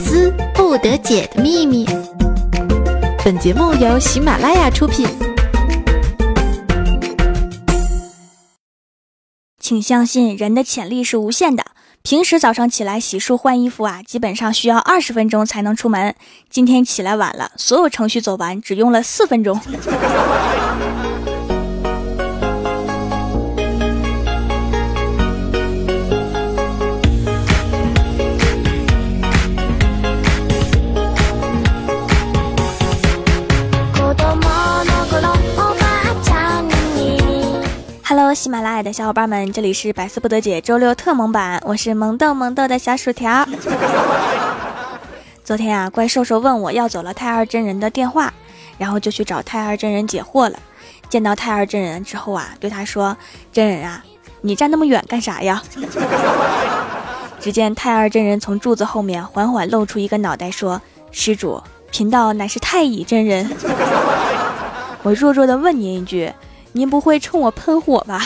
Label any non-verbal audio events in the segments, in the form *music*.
思不得解的秘密。本节目由喜马拉雅出品。请相信人的潜力是无限的。平时早上起来洗漱换衣服啊，基本上需要二十分钟才能出门。今天起来晚了，所有程序走完只用了四分钟。Hello，喜马拉雅的小伙伴们，这里是百思不得解周六特萌版，我是萌豆萌豆的小薯条。昨天啊，怪兽兽问我要走了太二真人的电话，然后就去找太二真人解惑了。见到太二真人之后啊，对他说：“真人啊，你站那么远干啥呀？” *laughs* 只见太二真人从柱子后面缓缓露出一个脑袋，说：“施主，贫道乃是太乙真人。*laughs* ”我弱弱的问您一句。您不会冲我喷火吧？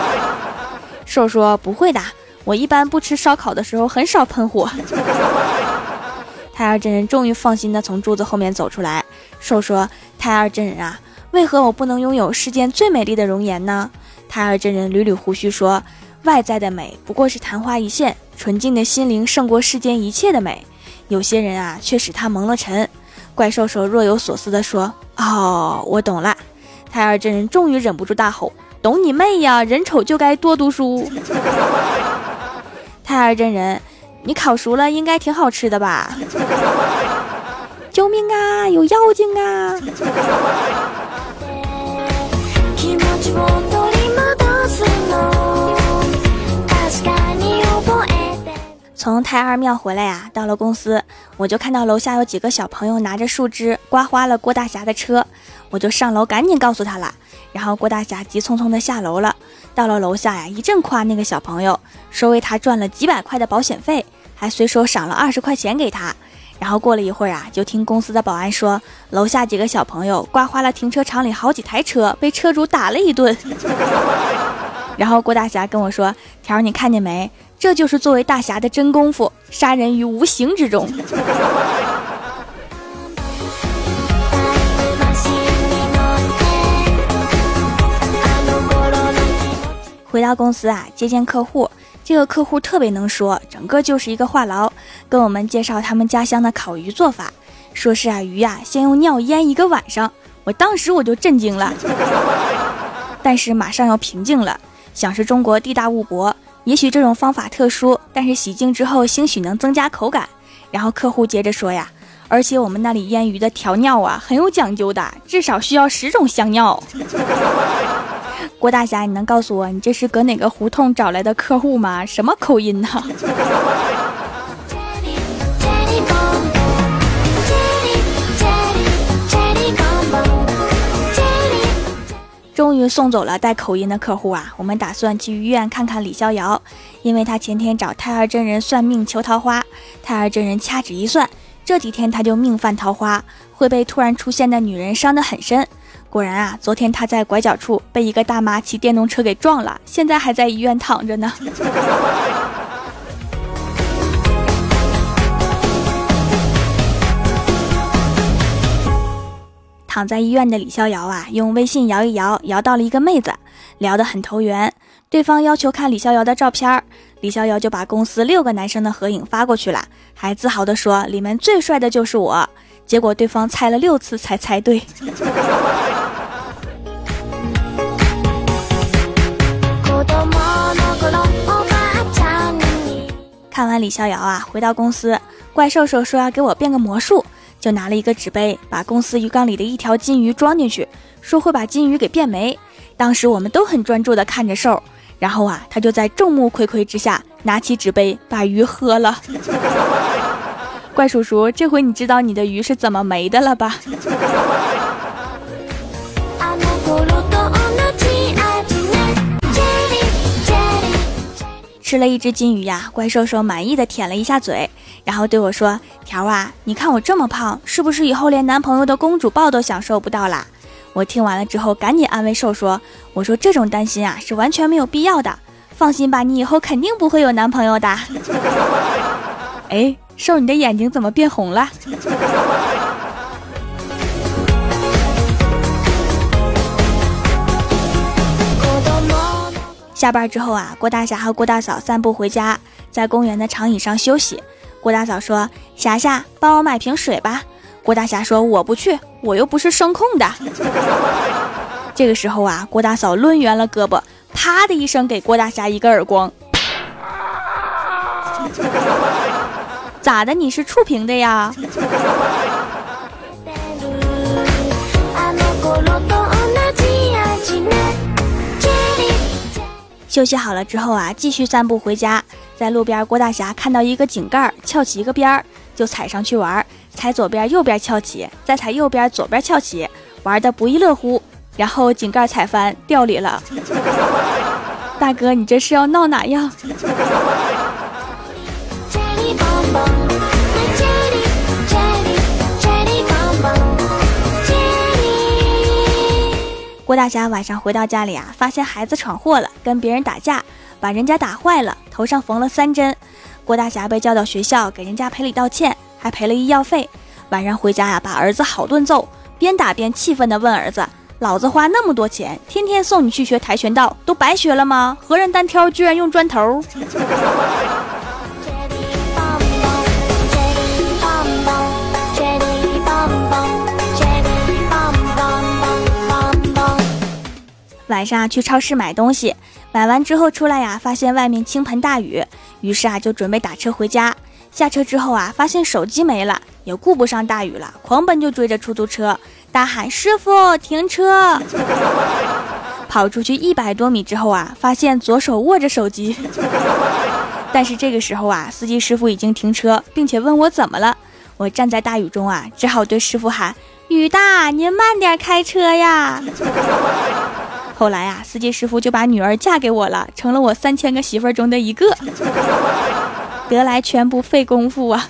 *laughs* 兽说不会的，我一般不吃烧烤的时候很少喷火。*laughs* 太二真人终于放心的从柱子后面走出来。兽说：“太二真人啊，为何我不能拥有世间最美丽的容颜呢？”太二真人捋捋胡须说：“外在的美不过是昙花一现，纯净的心灵胜过世间一切的美。有些人啊，却使他蒙了尘。”怪兽兽若有所思的说：“哦，我懂了。”太二真人终于忍不住大吼：“懂你妹呀！人丑就该多读书。”太二真人，你烤熟了应该挺好吃的吧？*laughs* 救命啊！有妖精啊！*laughs* *laughs* 从太二庙回来呀，到了公司，我就看到楼下有几个小朋友拿着树枝刮花了郭大侠的车，我就上楼赶紧告诉他了。然后郭大侠急匆匆的下楼了，到了楼下呀，一阵夸那个小朋友，说为他赚了几百块的保险费，还随手赏了二十块钱给他。然后过了一会儿啊，就听公司的保安说，楼下几个小朋友刮花了停车场里好几台车，被车主打了一顿。然后郭大侠跟我说：“条，你看见没？”这就是作为大侠的真功夫，杀人于无形之中。*laughs* 回到公司啊，接见客户，这个客户特别能说，整个就是一个话痨，跟我们介绍他们家乡的烤鱼做法，说是啊，鱼啊先用尿腌一个晚上。我当时我就震惊了，*laughs* 但是马上要平静了，想是中国地大物博。也许这种方法特殊，但是洗净之后兴许能增加口感。然后客户接着说呀，而且我们那里腌鱼的调料啊很有讲究的，至少需要十种香料。*laughs* 郭大侠，你能告诉我你这是搁哪个胡同找来的客户吗？什么口音呢？于送走了带口音的客户啊！我们打算去医院看看李逍遥，因为他前天找太二真人算命求桃花，太二真人掐指一算，这几天他就命犯桃花，会被突然出现的女人伤得很深。果然啊，昨天他在拐角处被一个大妈骑电动车给撞了，现在还在医院躺着呢。*laughs* 躺在医院的李逍遥啊，用微信摇一摇，摇到了一个妹子，聊得很投缘。对方要求看李逍遥的照片，李逍遥就把公司六个男生的合影发过去了，还自豪地说里面最帅的就是我。结果对方猜了六次才猜对。*laughs* 看完李逍遥啊，回到公司，怪兽兽说要给我变个魔术。就拿了一个纸杯，把公司鱼缸里的一条金鱼装进去，说会把金鱼给变没。当时我们都很专注地看着兽，然后啊，他就在众目睽睽之下拿起纸杯把鱼喝了。*laughs* 怪叔叔，这回你知道你的鱼是怎么没的了吧？*laughs* 吃了一只金鱼呀，怪兽兽满意的舔了一下嘴，然后对我说：“条啊，你看我这么胖，是不是以后连男朋友的公主抱都享受不到啦？”我听完了之后，赶紧安慰兽说：“我说这种担心啊，是完全没有必要的，放心吧，你以后肯定不会有男朋友的。”哎，瘦，你的眼睛怎么变红了？下班之后啊，郭大侠和郭大嫂散步回家，在公园的长椅上休息。郭大嫂说：“霞霞，帮我买瓶水吧。”郭大侠说：“我不去，我又不是声控的。*laughs* ”这个时候啊，郭大嫂抡圆了胳膊，啪的一声给郭大侠一个耳光。*laughs* 咋的？你是触屏的呀？休息好了之后啊，继续散步回家。在路边，郭大侠看到一个井盖翘起一个边儿，就踩上去玩，踩左边右边翘起，再踩右边左边翘起，玩的不亦乐乎。然后井盖踩翻掉里了。大哥，你这是要闹哪样？郭大侠晚上回到家里啊，发现孩子闯祸了，跟别人打架，把人家打坏了，头上缝了三针。郭大侠被叫到学校，给人家赔礼道歉，还赔了医药费。晚上回家呀，把儿子好顿揍，边打边气愤地问儿子：“老子花那么多钱，天天送你去学跆拳道，都白学了吗？和人单挑居然用砖头？”晚上去超市买东西，买完之后出来呀，发现外面倾盆大雨，于是啊就准备打车回家。下车之后啊，发现手机没了，也顾不上大雨了，狂奔就追着出租车，大喊：“师傅，停车！” *laughs* 跑出去一百多米之后啊，发现左手握着手机，*laughs* 但是这个时候啊，司机师傅已经停车，并且问我怎么了。我站在大雨中啊，只好对师傅喊：“雨大，您慢点开车呀。” *laughs* 后来啊，司机师傅就把女儿嫁给我了，成了我三千个媳妇儿中的一个。*laughs* 得来全不费功夫啊！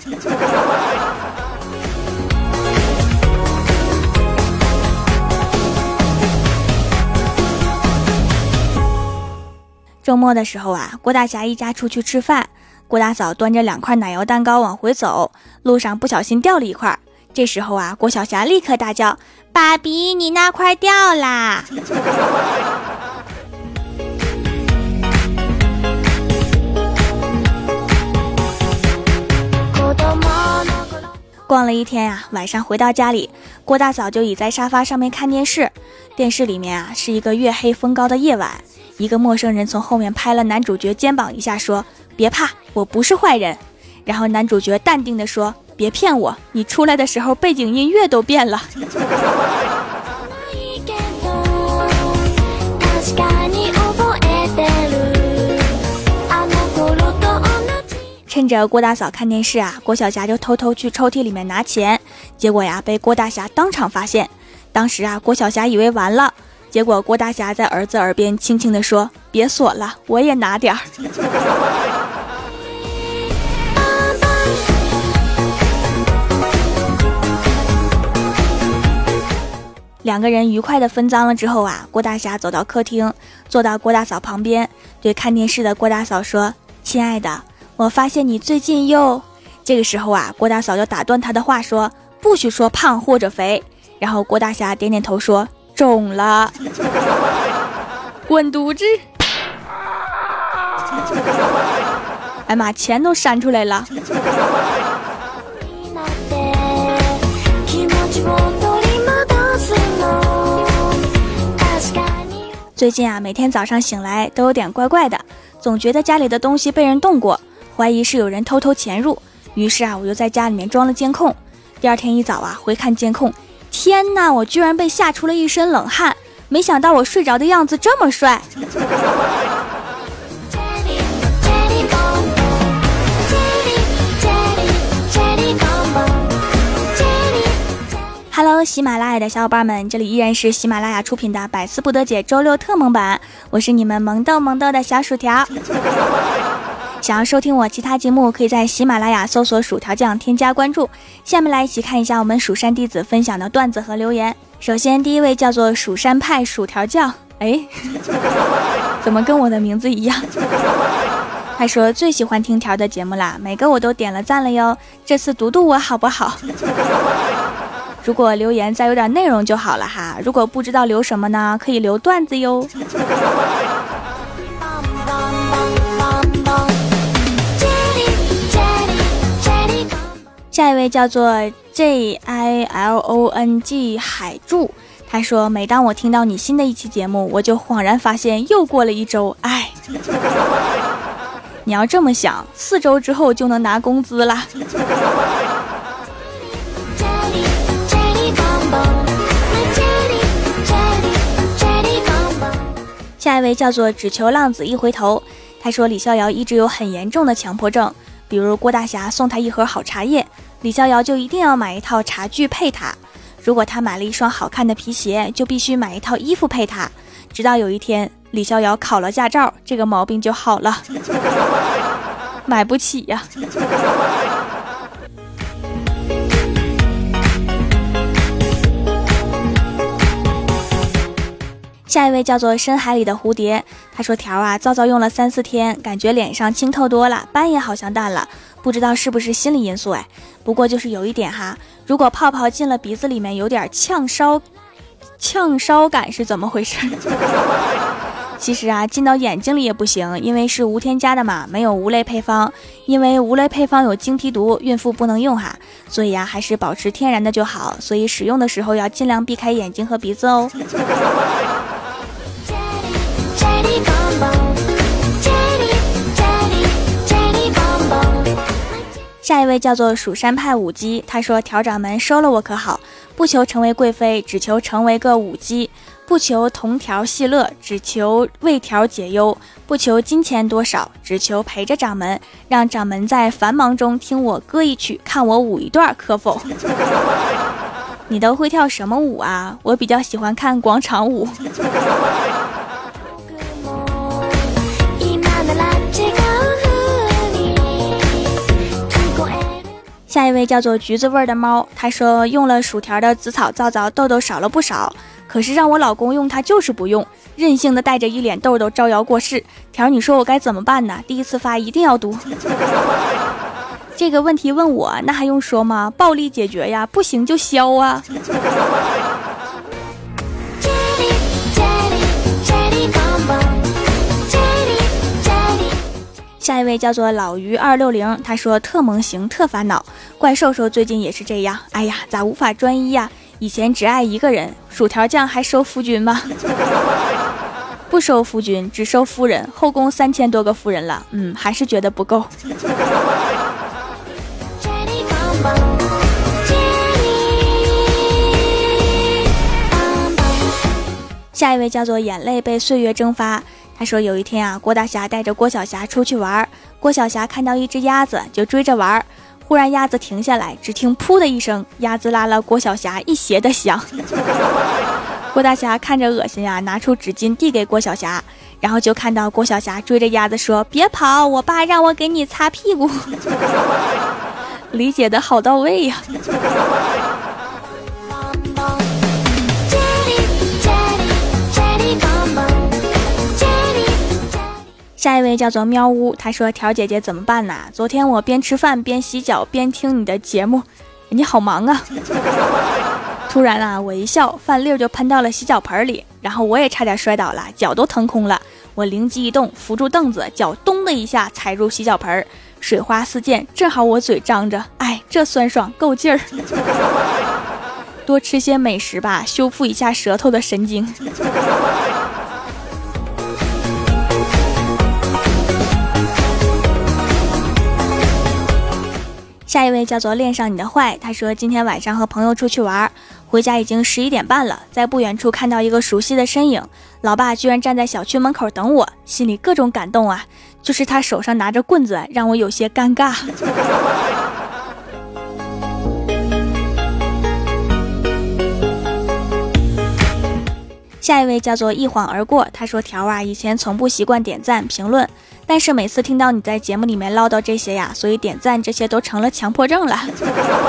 周末的时候啊，郭大侠一家出去吃饭，郭大嫂端着两块奶油蛋糕往回走，路上不小心掉了一块。这时候啊，郭小霞立刻大叫。爸比，你那块掉啦！逛了一天呀，晚上回到家里，郭大嫂就倚在沙发上面看电视。电视里面啊，是一个月黑风高的夜晚，一个陌生人从后面拍了男主角肩膀一下，说：“别怕，我不是坏人。”然后男主角淡定的说。别骗我！你出来的时候背景音乐都变了。趁着郭大嫂看电视啊，郭小霞就偷偷去抽屉里面拿钱，结果呀被郭大侠当场发现。当时啊，郭小霞以为完了，结果郭大侠在儿子耳边轻轻地说：“别锁了，我也拿点儿。”两个人愉快的分赃了之后啊，郭大侠走到客厅，坐到郭大嫂旁边，对看电视的郭大嫂说：“亲爱的，我发现你最近又……”这个时候啊，郭大嫂就打断他的话说：“不许说胖或者肥。”然后郭大侠点点头说：“肿了，*laughs* 滚犊子！” *laughs* 哎妈，钱都删出来了。最近啊，每天早上醒来都有点怪怪的，总觉得家里的东西被人动过，怀疑是有人偷偷潜入。于是啊，我就在家里面装了监控。第二天一早啊，回看监控，天哪，我居然被吓出了一身冷汗！没想到我睡着的样子这么帅。Hello，喜马拉雅的小伙伴们，这里依然是喜马拉雅出品的《百思不得解》周六特萌版，我是你们萌豆萌豆的小薯条。*laughs* 想要收听我其他节目，可以在喜马拉雅搜索“薯条酱”添加关注。下面来一起看一下我们蜀山弟子分享的段子和留言。首先，第一位叫做蜀山派薯条酱，*laughs* 哎，怎么跟我的名字一样？*laughs* 他说最喜欢听条的节目啦，每个我都点了赞了哟。这次读读我好不好？如果留言再有点内容就好了哈。如果不知道留什么呢，可以留段子哟。下一位叫做 J I L O N G 海柱，他说：“每当我听到你新的一期节目，我就恍然发现又过了一周。哎，你要这么想，四周之后就能拿工资了。”下一位叫做只求浪子一回头，他说李逍遥一直有很严重的强迫症。比如郭大侠送他一盒好茶叶，李逍遥就一定要买一套茶具配他；如果他买了一双好看的皮鞋，就必须买一套衣服配他。直到有一天，李逍遥考了驾照，这个毛病就好了。*laughs* 买不起呀。下一位叫做深海里的蝴蝶，他说：“条啊，皂皂用了三四天，感觉脸上清透多了，斑也好像淡了，不知道是不是心理因素哎。不过就是有一点哈，如果泡泡进了鼻子里面，有点呛烧，呛烧感是怎么回事？*laughs* 其实啊，进到眼睛里也不行，因为是无添加的嘛，没有无类配方，因为无类配方有精皮毒，孕妇不能用哈，所以啊，还是保持天然的就好。所以使用的时候要尽量避开眼睛和鼻子哦。”下一位叫做蜀山派舞姬，他说：“调掌门收了我可好？不求成为贵妃，只求成为个舞姬；不求同条戏乐，只求为条解忧；不求金钱多少，只求陪着掌门，让掌门在繁忙中听我歌一曲，看我舞一段，可否？” *laughs* 你都会跳什么舞啊？我比较喜欢看广场舞。一位叫做橘子味的猫，他说用了薯条的紫草皂皂，痘痘少了不少。可是让我老公用，他就是不用，任性的带着一脸痘痘招摇过市。条，你说我该怎么办呢？第一次发一定要读。*laughs* 这个问题问我，那还用说吗？暴力解决呀，不行就削啊。下一位叫做老于二六零，他说特萌型特烦恼，怪兽兽最近也是这样。哎呀，咋无法专一呀？以前只爱一个人，薯条酱还收夫君吗？*laughs* 不收夫君，只收夫人，后宫三千多个夫人了，嗯，还是觉得不够。下一位叫做眼泪被岁月蒸发。他说有一天啊，郭大侠带着郭小霞出去玩，郭小霞看到一只鸭子就追着玩，忽然鸭子停下来，只听噗的一声，鸭子拉了郭小霞一鞋的香。*laughs* 郭大侠看着恶心呀，拿出纸巾递给郭小霞，然后就看到郭小霞追着鸭子说：“别跑，我爸让我给你擦屁股。*laughs* ”理解的好到位呀。下一位叫做喵呜，他说：“条姐姐怎么办呢？昨天我边吃饭边洗脚边听你的节目，你好忙啊！*laughs* 突然啊，我一笑，饭粒就喷到了洗脚盆里，然后我也差点摔倒了，脚都腾空了。我灵机一动，扶住凳子，脚咚的一下踩入洗脚盆，水花四溅，正好我嘴张着，哎，这酸爽够劲儿！*laughs* 多吃些美食吧，修复一下舌头的神经。”下一位叫做恋上你的坏，他说今天晚上和朋友出去玩，回家已经十一点半了，在不远处看到一个熟悉的身影，老爸居然站在小区门口等我，心里各种感动啊，就是他手上拿着棍子，让我有些尴尬。*laughs* 下一位叫做一晃而过，他说条啊，以前从不习惯点赞评论。但是每次听到你在节目里面唠叨这些呀，所以点赞这些都成了强迫症了。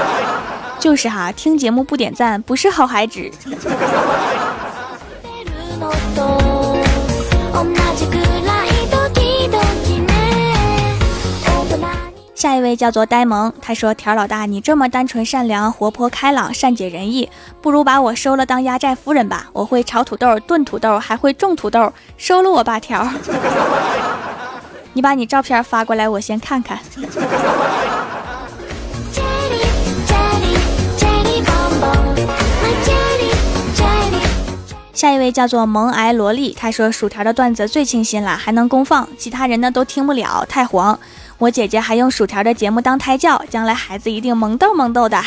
*laughs* 就是哈，听节目不点赞不是好孩子。下一位叫做呆萌，他说：“条老大，你这么单纯、善良、活泼、开朗、善解人意，不如把我收了当压寨夫人吧。我会炒土豆、炖土豆，还会种土豆，收了我吧，条。*laughs* 你把你照片发过来，我先看看。”下一位叫做萌癌萝莉，他说薯条的段子最清新了，还能公放，其他人呢都听不了，太黄。我姐姐还用薯条的节目当胎教，将来孩子一定萌豆萌豆的。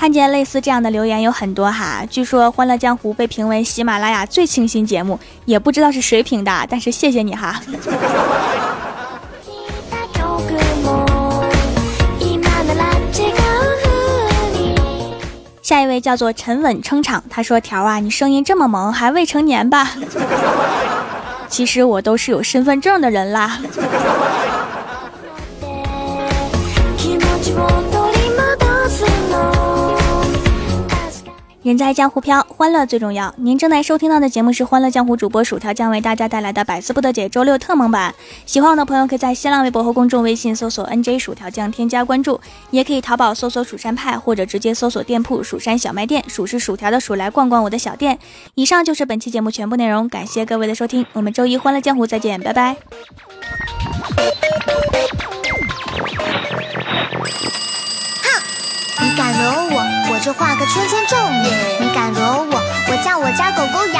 看见类似这样的留言有很多哈，据说《欢乐江湖》被评为喜马拉雅最清新节目，也不知道是谁评的，但是谢谢你哈。下一位叫做沉稳撑场，他说：“条啊，你声音这么萌，还未成年吧？其实我都是有身份证的人啦。”人在江湖飘，欢乐最重要。您正在收听到的节目是《欢乐江湖》，主播薯条将为大家带来的百思不得解周六特萌版。喜欢我的朋友可以在新浪微博和公众微信搜索 “nj 薯条酱”添加关注，也可以淘宝搜索“蜀山派”或者直接搜索店铺“蜀山小卖店”，数是薯条的数，来逛逛我的小店。以上就是本期节目全部内容，感谢各位的收听，我们周一《欢乐江湖》再见，拜拜。哼你敢惹我，我就画个圈圈咒你；你敢惹我，我叫我家狗狗咬